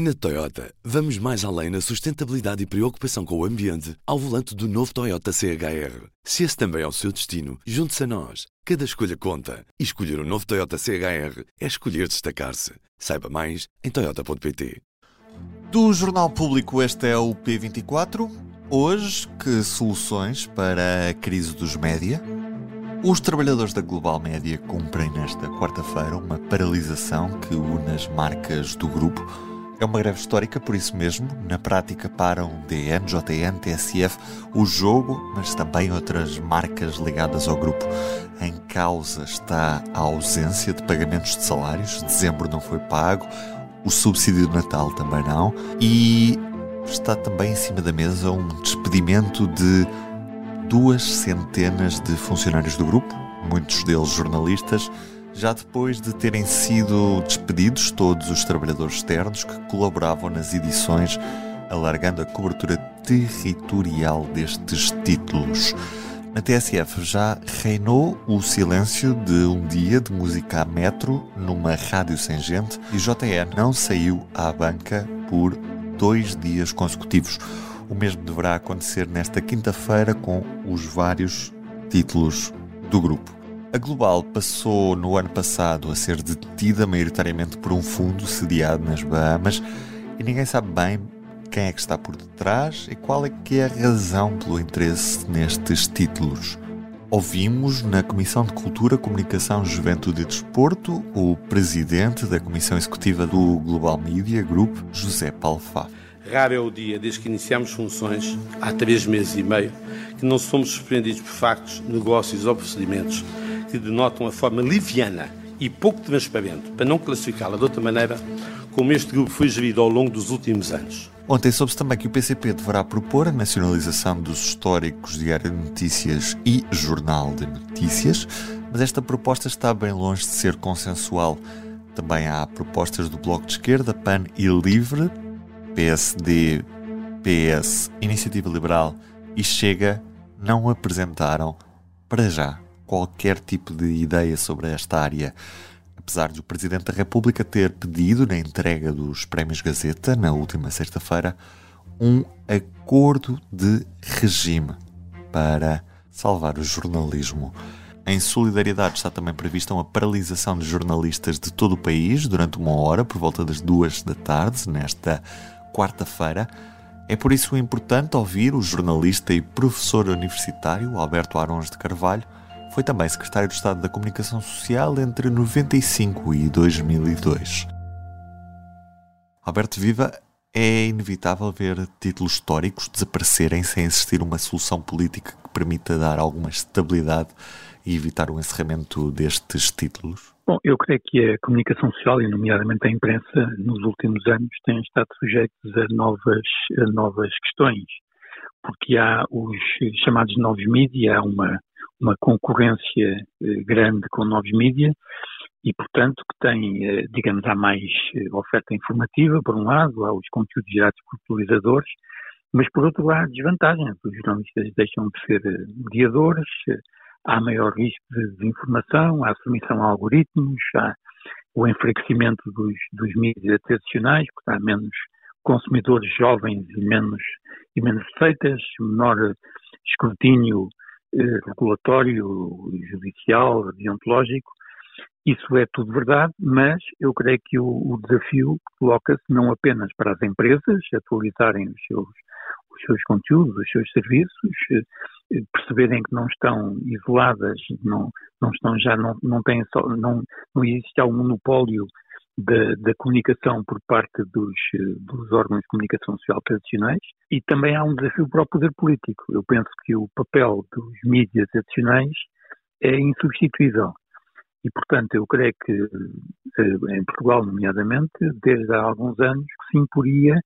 Na Toyota, vamos mais além na sustentabilidade e preocupação com o ambiente ao volante do novo Toyota CHR. Se esse também é o seu destino, junte-se a nós. Cada escolha conta. E escolher o um novo Toyota CHR é escolher destacar-se. Saiba mais em Toyota.pt. Do Jornal Público, este é o P24. Hoje, que soluções para a crise dos média? Os trabalhadores da Global Média cumprem nesta quarta-feira uma paralisação que une as marcas do grupo é uma greve histórica, por isso mesmo, na prática param DN, JN, TSF, o jogo, mas também outras marcas ligadas ao grupo. Em causa está a ausência de pagamentos de salários, dezembro não foi pago, o subsídio de Natal também não, e está também em cima da mesa um despedimento de duas centenas de funcionários do grupo, muitos deles jornalistas, já depois de terem sido despedidos todos os trabalhadores externos que colaboravam nas edições, alargando a cobertura territorial destes títulos. Na TSF já reinou o silêncio de um dia de música a metro numa rádio sem gente e JN não saiu à banca por dois dias consecutivos. O mesmo deverá acontecer nesta quinta-feira com os vários títulos do grupo. A Global passou no ano passado a ser detida maioritariamente por um fundo sediado nas Bahamas e ninguém sabe bem quem é que está por detrás e qual é que é a razão pelo interesse nestes títulos. Ouvimos na Comissão de Cultura, Comunicação, Juventude e Desporto o presidente da Comissão Executiva do Global Media Group, José Paulo. Raro é o dia, desde que iniciamos funções, há três meses e meio, que não somos surpreendidos por factos, negócios ou procedimentos que denotam a forma liviana e pouco transparente, para não classificá-la de outra maneira, como este grupo foi gerido ao longo dos últimos anos. Ontem soube-se também que o PCP deverá propor a nacionalização dos históricos Diário de Notícias e Jornal de Notícias, mas esta proposta está bem longe de ser consensual. Também há propostas do Bloco de Esquerda, PAN e Livre, PSD, PS, Iniciativa Liberal e Chega não apresentaram, para já, qualquer tipo de ideia sobre esta área. Apesar de o Presidente da República ter pedido, na entrega dos Prémios Gazeta, na última sexta-feira, um acordo de regime para salvar o jornalismo. Em solidariedade está também prevista uma paralisação de jornalistas de todo o país durante uma hora, por volta das duas da tarde, nesta quarta-feira. É por isso importante ouvir o jornalista e professor universitário Alberto Arons de Carvalho, foi também secretário de Estado da Comunicação Social entre 95 e 2002. Alberto Viva, é inevitável ver títulos históricos desaparecerem sem existir uma solução política que permita dar alguma estabilidade e evitar o encerramento destes títulos? Bom, eu creio que a comunicação social, e nomeadamente a imprensa, nos últimos anos têm estado sujeitos a novas, a novas questões, porque há os chamados novos mídias, há uma uma concorrência eh, grande com novos mídias e, portanto, que tem, eh, digamos, há mais eh, oferta informativa, por um lado, há os conteúdos gerados por utilizadores, mas, por outro lado, desvantagens. Os jornalistas deixam de ser mediadores, há maior risco de desinformação, há submissão a algoritmos, há o enfraquecimento dos, dos mídias tradicionais, porque há menos consumidores jovens e menos, e menos receitas, menor escrutínio regulatório, judicial, deontológico, isso é tudo verdade, mas eu creio que o, o desafio coloca-se não apenas para as empresas atualizarem os seus, os seus conteúdos, os seus serviços, eh, perceberem que não estão isoladas, não, não estão já, não, não, têm só, não, não existe já um monopólio da, da, comunicação por parte dos, dos, órgãos de comunicação social tradicionais e também há um desafio para o poder político. Eu penso que o papel dos mídias tradicionais é insubstituível. E, portanto, eu creio que eh, em Portugal, nomeadamente, desde há alguns anos, que se imporia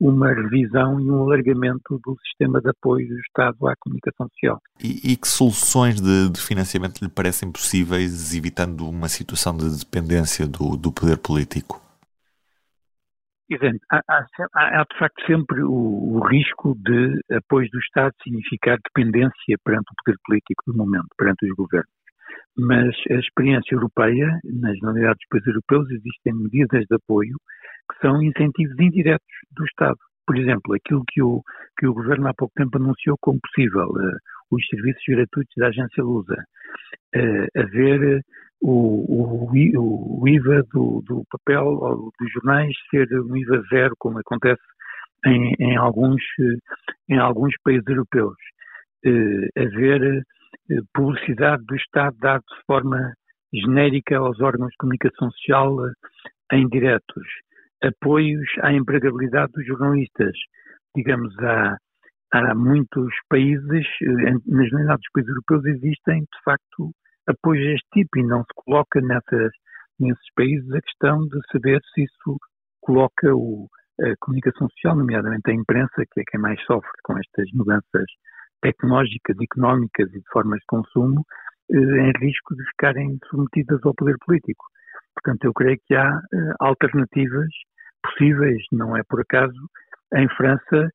uma revisão e um alargamento do sistema de apoio do Estado à comunicação social. E, e que soluções de, de, financiamento lhe parecem possíveis, evitando uma situação de dependência do, do poder político? Exemplo, há, há, há, de facto sempre o, o, risco de apoio do Estado significar dependência perante o poder político do momento, perante os governos. Mas a experiência europeia, nas unidades dos países europeus, existem medidas de apoio que são incentivos indiretos do Estado. Por exemplo, aquilo que o, que o Governo há pouco tempo anunciou como possível, uh, os serviços gratuitos da agência Lusa, uh, haver o, o, o IVA do, do, papel ou dos jornais ser um IVA zero, como acontece em, em alguns, em alguns países europeus. Uh, haver publicidade do Estado dada de forma genérica aos órgãos de comunicação social em diretos apoios à empregabilidade dos jornalistas. Digamos, há, há muitos países, eh, nas unidades dos países europeus existem, de facto, apoios deste tipo e não se coloca nessas, nesses países a questão de saber se isso coloca o, a comunicação social, nomeadamente a imprensa, que é quem mais sofre com estas mudanças tecnológicas, económicas e de formas de consumo, eh, em risco de ficarem submetidas ao poder político. Portanto, eu creio que há eh, alternativas possíveis, não é por acaso. Em França,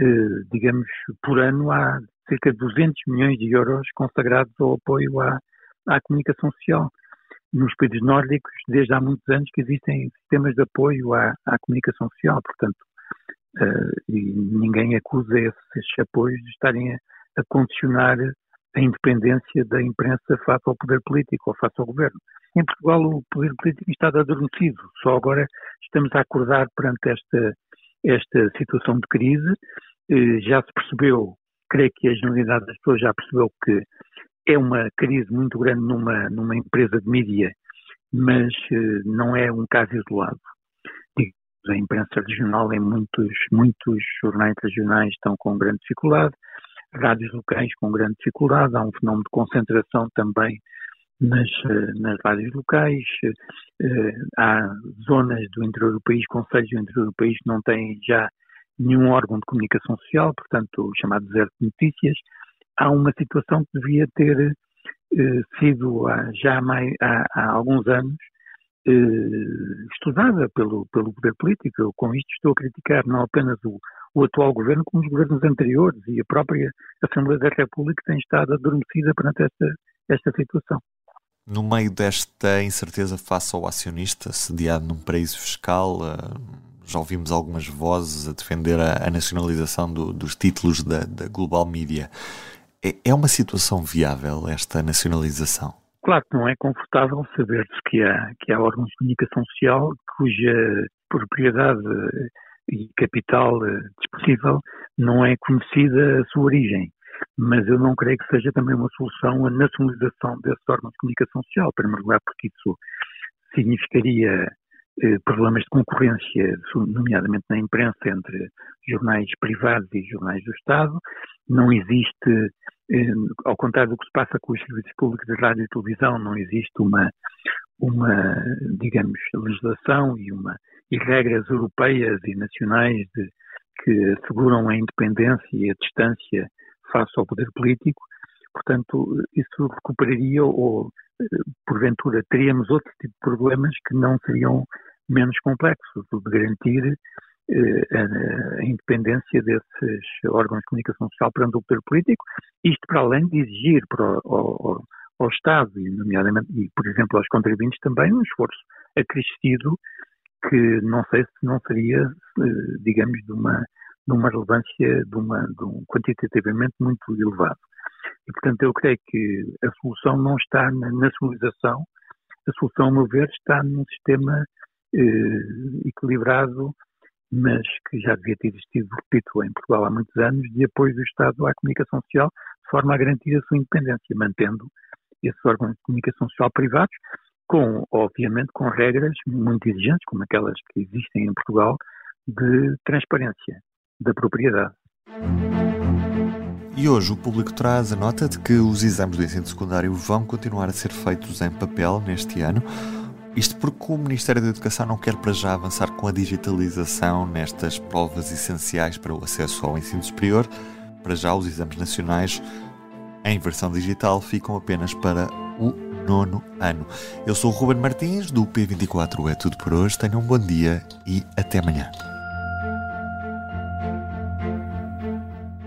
eh, digamos, por ano há cerca de 200 milhões de euros consagrados ao apoio à, à comunicação social. Nos países nórdicos, desde há muitos anos que existem sistemas de apoio à, à comunicação social, portanto, uh, e ninguém acusa esses apoios de estarem a, a condicionar a independência da imprensa face ao poder político ou face ao governo. Em Portugal o poder político está adormecido, só agora estamos a acordar perante esta, esta situação de crise. Eh, já se percebeu, creio que a generalidade das pessoas já percebeu que é uma crise muito grande numa, numa empresa de mídia, mas eh, não é um caso isolado. A imprensa regional em muitos, muitos jornais regionais estão com grande dificuldade, rádios locais com grande dificuldade, há um fenómeno de concentração também nas, eh, nas rádios locais, eh, há zonas do interior do país, conselhos do interior do país que não têm já nenhum órgão de comunicação social, portanto o chamado deserto de notícias, há uma situação que devia ter eh, sido há, já há, mais, há, há alguns anos estudada pelo, pelo poder político. Eu com isto estou a criticar não apenas o, o atual governo, como os governos anteriores e a própria Assembleia da República tem estado adormecida perante esta, esta situação. No meio desta incerteza face ao acionista, sediado num paraíso fiscal, eh, já ouvimos algumas vozes a defender a, nacionalização do, dos títulos da, da Global Media. É, é, uma situação viável esta nacionalização? Claro que não é confortável saber-se que há, que há órgãos de comunicação social cuja propriedade e capital eh, disponível não é conhecida a sua origem mas eu não creio que seja também uma solução a nacionalização desses órgãos de comunicação social, em primeiro lugar porque isso significaria eh, problemas de concorrência, nomeadamente na imprensa, entre jornais privados e jornais do Estado. Não existe, eh, ao contrário do que se passa com os serviços públicos de rádio e televisão, não existe uma, uma digamos, legislação e, uma, e regras europeias e nacionais de, que asseguram a independência e a distância face ao poder político, portanto, isso recuperaria ou, porventura, teríamos outro tipo de problemas que não seriam menos complexos, de garantir eh, a, a, independência desses órgãos de comunicação social perante o poder político, isto para além de exigir para o, ao, ao Estado, e nomeadamente, e por exemplo aos contribuintes também, um esforço acrescido que não sei se não seria, eh, digamos, de uma numa relevância de, uma, de um quantitativamente muito elevado. E, portanto, eu creio que a solução não está na nacionalização, a solução, a meu ver, está num sistema eh, equilibrado, mas que já devia ter existido, repito, em Portugal há muitos anos, de apoio do Estado à comunicação social, de forma a garantir a sua independência, mantendo esses órgãos de comunicação social privados, com, obviamente, com regras muito exigentes, como aquelas que existem em Portugal, de transparência da propriedade. E hoje o público traz a nota de que os exames do ensino secundário vão continuar a ser feitos em papel neste ano. Isto porque o Ministério da Educação não quer para já avançar com a digitalização nestas provas essenciais para o acesso ao ensino superior. Para já, os exames nacionais em versão digital ficam apenas para o nono ano. Eu sou o Ruben Martins, do P24 É Tudo por hoje. Tenham um bom dia e até amanhã.